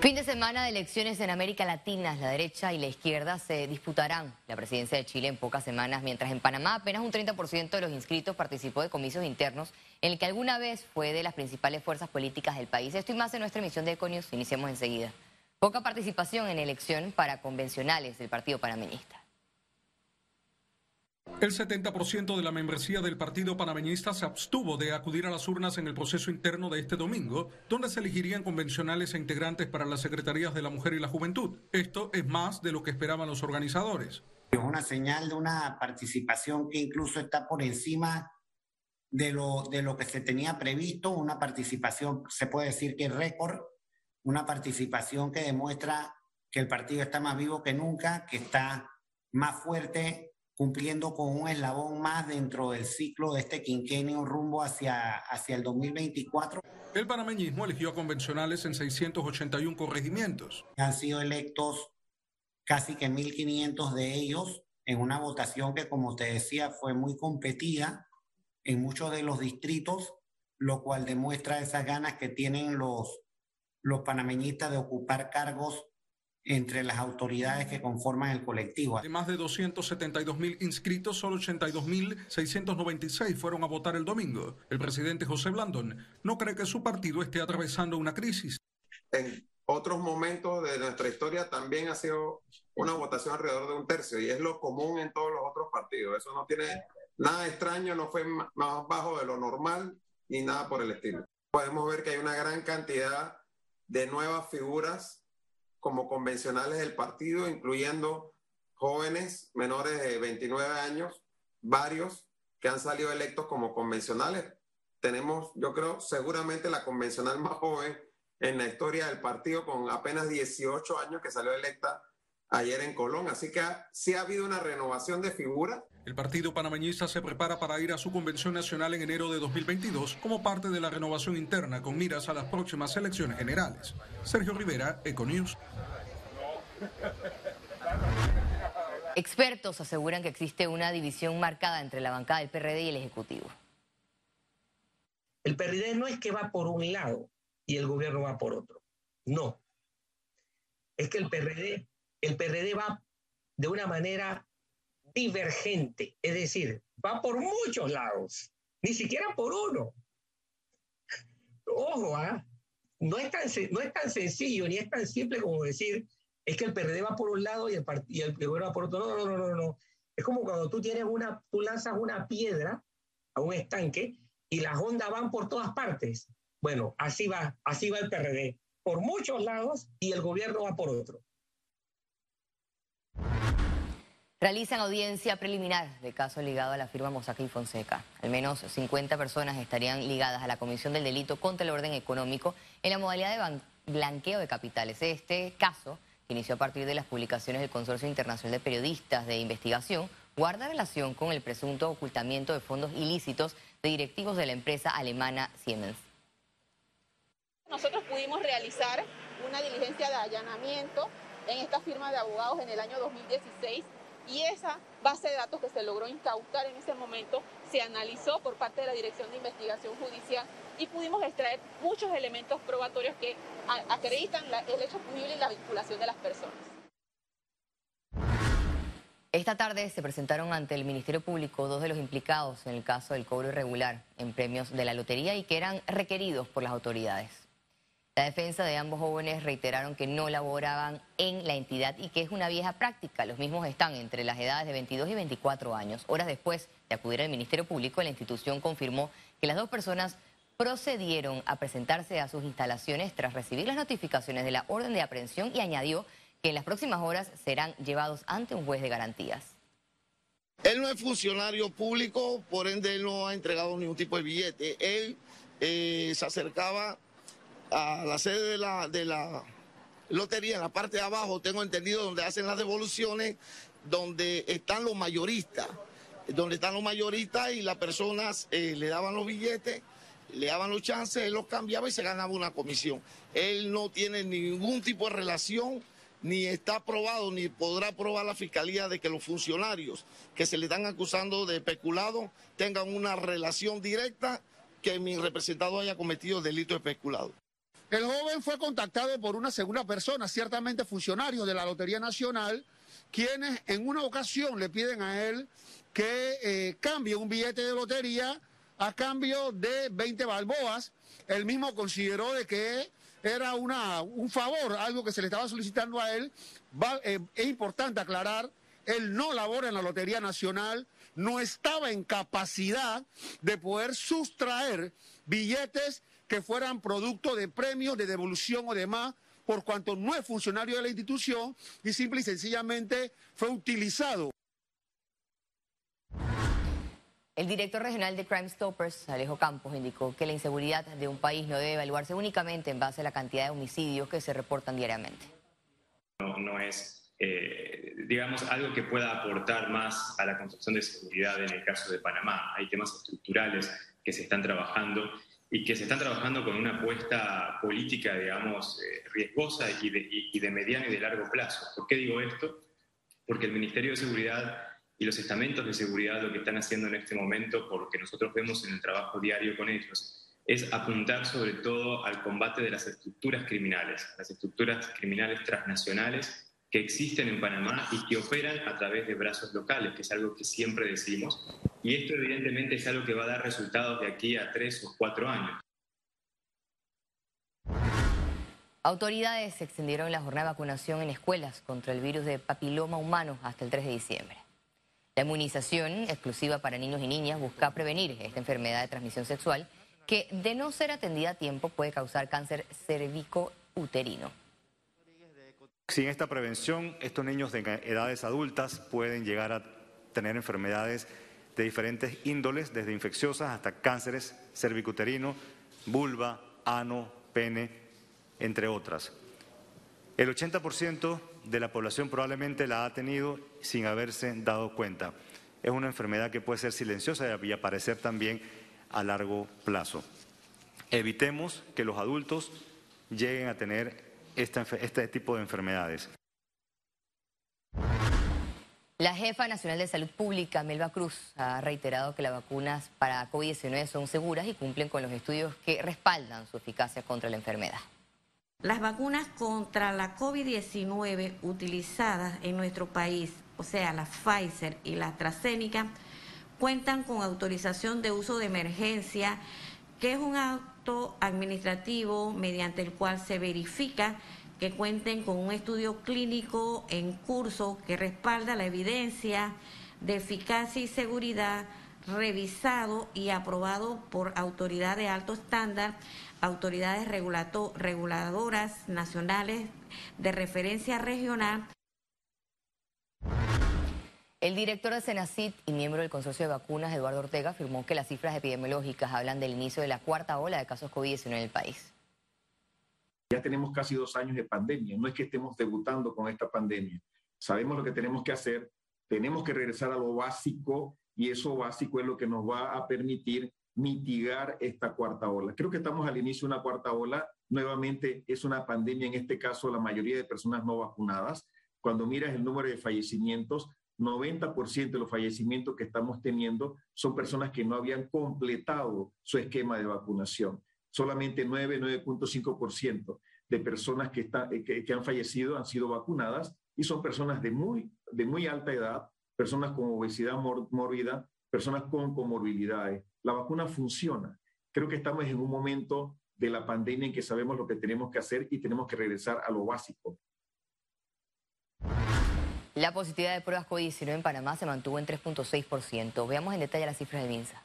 Fin de semana de elecciones en América Latina. La derecha y la izquierda se disputarán la presidencia de Chile en pocas semanas, mientras en Panamá apenas un 30% de los inscritos participó de comicios internos, en el que alguna vez fue de las principales fuerzas políticas del país. Esto y más en nuestra emisión de Econius. Iniciamos enseguida. Poca participación en elección para convencionales del Partido Panameñista. El 70% de la membresía del Partido Panameñista se abstuvo de acudir a las urnas en el proceso interno de este domingo, donde se elegirían convencionales e integrantes para las secretarías de la mujer y la juventud. Esto es más de lo que esperaban los organizadores. Es una señal de una participación que incluso está por encima de lo, de lo que se tenía previsto, una participación, se puede decir que récord, una participación que demuestra que el partido está más vivo que nunca, que está más fuerte cumpliendo con un eslabón más dentro del ciclo de este quinquenio rumbo hacia, hacia el 2024. El panameñismo eligió a convencionales en 681 corregimientos. Han sido electos casi que 1.500 de ellos en una votación que, como te decía, fue muy competida en muchos de los distritos, lo cual demuestra esas ganas que tienen los, los panameñistas de ocupar cargos entre las autoridades que conforman el colectivo. De más de 272 mil inscritos, solo 82 mil 696 fueron a votar el domingo. El presidente José Blandón no cree que su partido esté atravesando una crisis. En otros momentos de nuestra historia también ha sido una votación alrededor de un tercio y es lo común en todos los otros partidos. Eso no tiene nada extraño, no fue más bajo de lo normal ni nada por el estilo. Podemos ver que hay una gran cantidad de nuevas figuras como convencionales del partido, incluyendo jóvenes menores de 29 años, varios que han salido electos como convencionales. Tenemos, yo creo, seguramente la convencional más joven en la historia del partido, con apenas 18 años que salió electa ayer en Colón. Así que sí ha habido una renovación de figura. El Partido Panameñista se prepara para ir a su convención nacional en enero de 2022 como parte de la renovación interna con miras a las próximas elecciones generales. Sergio Rivera, Econews. Expertos aseguran que existe una división marcada entre la bancada del PRD y el Ejecutivo. El PRD no es que va por un lado y el gobierno va por otro. No. Es que el PRD, el PRD va de una manera divergente, es decir, va por muchos lados, ni siquiera por uno. Ojo, ¿ah? no, es tan, no es tan sencillo ni es tan simple como decir, es que el PRD va por un lado y el, y gobierno va por otro. No, no, no, no, no. Es como cuando tú tienes una, tú lanzas una piedra a un estanque y las ondas van por todas partes. Bueno, así va, así va el PRD, por muchos lados y el gobierno va por otro. Realizan audiencia preliminar de caso ligado a la firma Mossack y Fonseca. Al menos 50 personas estarían ligadas a la Comisión del Delito contra el Orden Económico en la modalidad de blanqueo de capitales. Este caso, que inició a partir de las publicaciones del Consorcio Internacional de Periodistas de Investigación, guarda relación con el presunto ocultamiento de fondos ilícitos de directivos de la empresa alemana Siemens. Nosotros pudimos realizar una diligencia de allanamiento en esta firma de abogados en el año 2016 y esa base de datos que se logró incautar en ese momento se analizó por parte de la Dirección de Investigación Judicial y pudimos extraer muchos elementos probatorios que acreditan el hecho punible y la vinculación de las personas. Esta tarde se presentaron ante el Ministerio Público dos de los implicados en el caso del cobro irregular en premios de la lotería y que eran requeridos por las autoridades. La defensa de ambos jóvenes reiteraron que no laboraban en la entidad y que es una vieja práctica. Los mismos están entre las edades de 22 y 24 años. Horas después de acudir al Ministerio Público, la institución confirmó que las dos personas procedieron a presentarse a sus instalaciones tras recibir las notificaciones de la orden de aprehensión y añadió que en las próximas horas serán llevados ante un juez de garantías. Él no es funcionario público, por ende él no ha entregado ningún tipo de billete. Él eh, se acercaba a la sede de la, de la lotería, en la parte de abajo, tengo entendido, donde hacen las devoluciones, donde están los mayoristas, donde están los mayoristas y las personas eh, le daban los billetes, le daban los chances, él los cambiaba y se ganaba una comisión. Él no tiene ningún tipo de relación, ni está probado, ni podrá probar la fiscalía de que los funcionarios que se le están acusando de especulado tengan una relación directa que mi representado haya cometido delito de especulado. El joven fue contactado por una segunda persona, ciertamente funcionario de la Lotería Nacional, quienes en una ocasión le piden a él que eh, cambie un billete de lotería a cambio de 20 balboas. Él mismo consideró de que era una, un favor, algo que se le estaba solicitando a él. Eh, es importante aclarar, él no labora en la Lotería Nacional, no estaba en capacidad de poder sustraer billetes que fueran producto de premios, de devolución o demás, por cuanto no es funcionario de la institución y simple y sencillamente fue utilizado. El director regional de Crime Stoppers, Alejo Campos, indicó que la inseguridad de un país no debe evaluarse únicamente en base a la cantidad de homicidios que se reportan diariamente. No, es, eh, digamos, algo que pueda aportar más a la construcción de seguridad en el caso de Panamá. Hay temas estructurales que se están trabajando y que se están trabajando con una apuesta política, digamos, eh, riesgosa y de, y de mediano y de largo plazo. ¿Por qué digo esto? Porque el Ministerio de Seguridad y los estamentos de seguridad lo que están haciendo en este momento, por lo que nosotros vemos en el trabajo diario con ellos, es apuntar sobre todo al combate de las estructuras criminales, las estructuras criminales transnacionales que existen en Panamá y que operan a través de brazos locales, que es algo que siempre decimos. Y esto evidentemente es algo que va a dar resultados de aquí a tres o cuatro años. Autoridades extendieron la jornada de vacunación en escuelas contra el virus de papiloma humano hasta el 3 de diciembre. La inmunización exclusiva para niños y niñas busca prevenir esta enfermedad de transmisión sexual que, de no ser atendida a tiempo, puede causar cáncer cervico-uterino. Sin esta prevención, estos niños de edades adultas pueden llegar a tener enfermedades de diferentes índoles, desde infecciosas hasta cánceres cervicuterino, vulva, ano, pene, entre otras. El 80% de la población probablemente la ha tenido sin haberse dado cuenta. Es una enfermedad que puede ser silenciosa y aparecer también a largo plazo. Evitemos que los adultos lleguen a tener este tipo de enfermedades. La jefa nacional de salud pública, Melba Cruz, ha reiterado que las vacunas para COVID-19 son seguras y cumplen con los estudios que respaldan su eficacia contra la enfermedad. Las vacunas contra la COVID-19 utilizadas en nuestro país, o sea, la Pfizer y la AstraZeneca, cuentan con autorización de uso de emergencia, que es un acto administrativo mediante el cual se verifica que cuenten con un estudio clínico en curso que respalda la evidencia de eficacia y seguridad revisado y aprobado por autoridad de alto estándar autoridades reguladoras nacionales de referencia regional. El director de Senacit y miembro del consorcio de vacunas, Eduardo Ortega, afirmó que las cifras epidemiológicas hablan del inicio de la cuarta ola de casos COVID-19 en el país. Ya tenemos casi dos años de pandemia, no es que estemos debutando con esta pandemia. Sabemos lo que tenemos que hacer, tenemos que regresar a lo básico y eso básico es lo que nos va a permitir mitigar esta cuarta ola. Creo que estamos al inicio de una cuarta ola. Nuevamente es una pandemia, en este caso la mayoría de personas no vacunadas. Cuando miras el número de fallecimientos, 90% de los fallecimientos que estamos teniendo son personas que no habían completado su esquema de vacunación. Solamente 9, 9.5% de personas que, están, que, que, han fallecido han sido vacunadas y son personas de muy, de muy alta edad, personas con obesidad mórbida, personas con comorbilidades la vacuna funciona. Creo que estamos en un momento de la pandemia en que sabemos lo que tenemos que hacer y tenemos que regresar a lo básico. La positividad de pruebas COVID-19 en Panamá se mantuvo en 3.6%. Veamos en detalle las cifras del MINSA.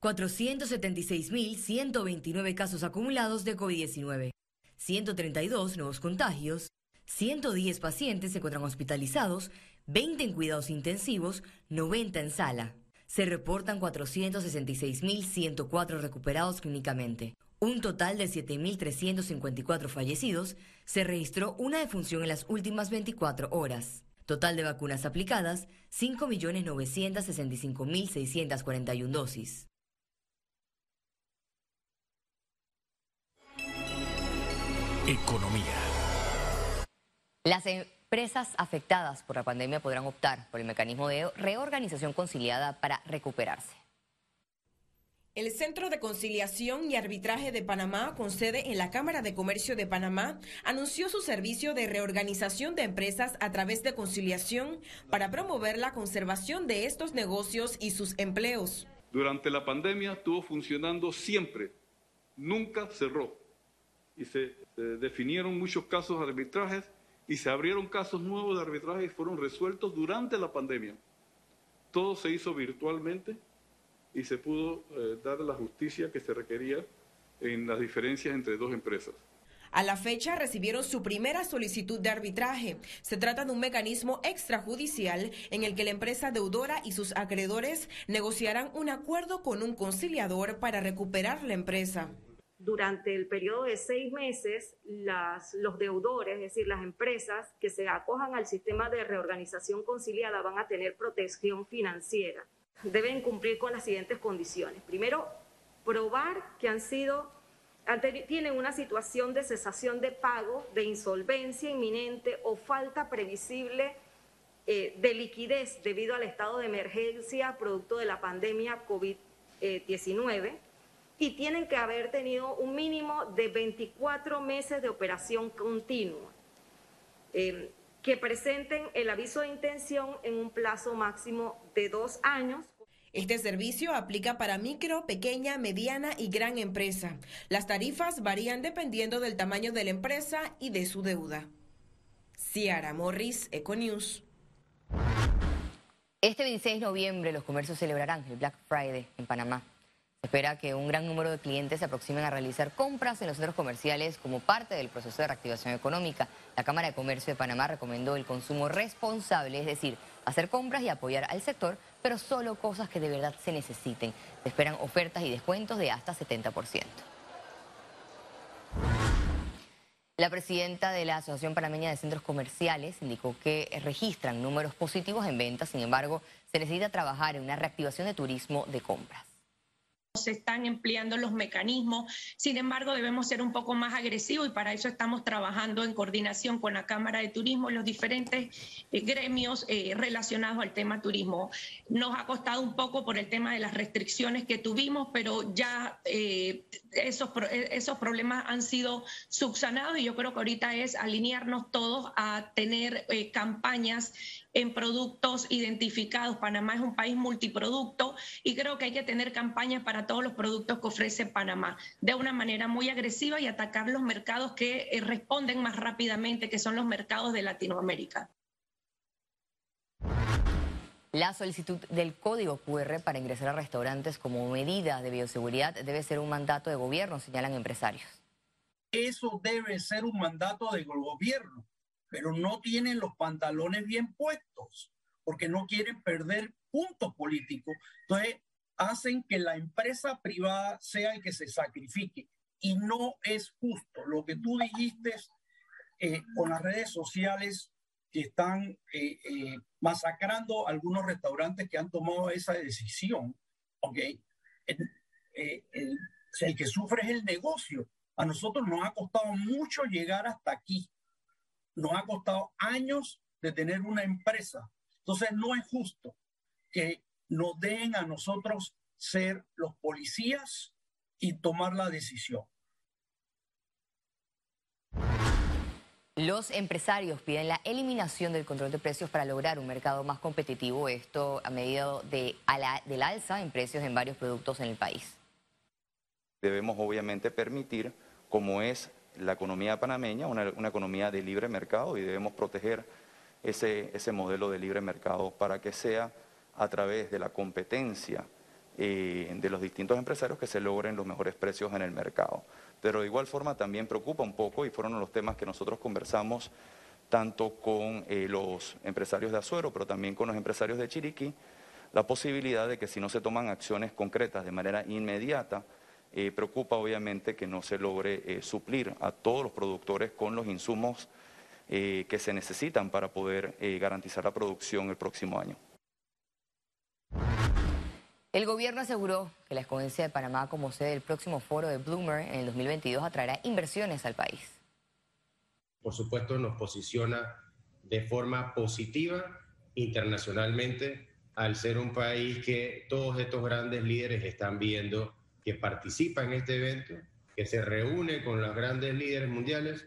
476.129 casos acumulados de COVID-19, 132 nuevos contagios, 110 pacientes se encuentran hospitalizados, 20 en cuidados intensivos, 90 en sala se reportan 466.104 recuperados clínicamente. Un total de 7.354 fallecidos. Se registró una defunción en las últimas 24 horas. Total de vacunas aplicadas, 5.965.641 dosis. Economía. Las empresas afectadas por la pandemia podrán optar por el mecanismo de reorganización conciliada para recuperarse. El Centro de Conciliación y Arbitraje de Panamá, con sede en la Cámara de Comercio de Panamá, anunció su servicio de reorganización de empresas a través de conciliación para promover la conservación de estos negocios y sus empleos. Durante la pandemia estuvo funcionando siempre, nunca cerró y se definieron muchos casos de arbitrajes y se abrieron casos nuevos de arbitraje y fueron resueltos durante la pandemia. Todo se hizo virtualmente y se pudo eh, dar la justicia que se requería en las diferencias entre dos empresas. A la fecha recibieron su primera solicitud de arbitraje. Se trata de un mecanismo extrajudicial en el que la empresa deudora y sus acreedores negociarán un acuerdo con un conciliador para recuperar la empresa. Durante el periodo de seis meses, los deudores, es decir, las empresas que se acojan al sistema de reorganización conciliada van a tener protección financiera deben cumplir con las siguientes condiciones. Primero, probar que han sido, tienen una situación de cesación de pago, de insolvencia inminente o falta previsible eh, de liquidez debido al estado de emergencia producto de la pandemia COVID-19 y tienen que haber tenido un mínimo de 24 meses de operación continua. Eh, que presenten el aviso de intención en un plazo máximo de dos años. Este servicio aplica para micro, pequeña, mediana y gran empresa. Las tarifas varían dependiendo del tamaño de la empresa y de su deuda. Ciara Morris, Econews. Este 26 de noviembre los comercios celebrarán el Black Friday en Panamá espera que un gran número de clientes se aproximen a realizar compras en los centros comerciales como parte del proceso de reactivación económica. La Cámara de Comercio de Panamá recomendó el consumo responsable, es decir, hacer compras y apoyar al sector, pero solo cosas que de verdad se necesiten. Se esperan ofertas y descuentos de hasta 70%. La presidenta de la Asociación Panameña de Centros Comerciales indicó que registran números positivos en ventas, sin embargo, se necesita trabajar en una reactivación de turismo de compras se están empleando los mecanismos. Sin embargo, debemos ser un poco más agresivos y para eso estamos trabajando en coordinación con la Cámara de Turismo y los diferentes eh, gremios eh, relacionados al tema turismo. Nos ha costado un poco por el tema de las restricciones que tuvimos, pero ya eh, esos, esos problemas han sido subsanados y yo creo que ahorita es alinearnos todos a tener campañas en productos identificados. Panamá es un país multiproducto y creo que hay que tener campañas para todos los productos que ofrece Panamá de una manera muy agresiva y atacar los mercados que eh, responden más rápidamente, que son los mercados de Latinoamérica. La solicitud del código QR para ingresar a restaurantes como medida de bioseguridad debe ser un mandato de gobierno, señalan empresarios. Eso debe ser un mandato del gobierno pero no tienen los pantalones bien puestos porque no quieren perder puntos políticos. Entonces, hacen que la empresa privada sea el que se sacrifique y no es justo. Lo que tú dijiste eh, con las redes sociales que están eh, eh, masacrando algunos restaurantes que han tomado esa decisión, ¿ok? el que sufre es el negocio. A nosotros nos ha costado mucho llegar hasta aquí nos ha costado años de tener una empresa. Entonces no es justo que nos den a nosotros ser los policías y tomar la decisión. Los empresarios piden la eliminación del control de precios para lograr un mercado más competitivo, esto a medida de, del alza en precios en varios productos en el país. Debemos obviamente permitir, como es la economía panameña, una, economía de libre mercado y debemos proteger ese, ese, modelo de libre mercado para que sea a través de la competencia eh, de los distintos empresarios que se logren los mejores precios en el mercado. Pero de igual forma también preocupa un poco, y fueron los temas que nosotros conversamos tanto con eh, los empresarios de Azuero, pero también con los empresarios de Chiriquí, la posibilidad de que si no se toman acciones concretas de manera inmediata, eh, preocupa obviamente que no se logre eh, suplir a todos los productores con los insumos eh, que se necesitan para poder garantizar la producción el próximo año. El gobierno aseguró que la escogencia de Panamá como sede del próximo foro de Bloomer en el 2022 atraerá inversiones al país. Por supuesto, nos posiciona de forma positiva internacionalmente al ser un país que todos estos grandes líderes están viendo que participa en este evento, que se reúne con los grandes líderes mundiales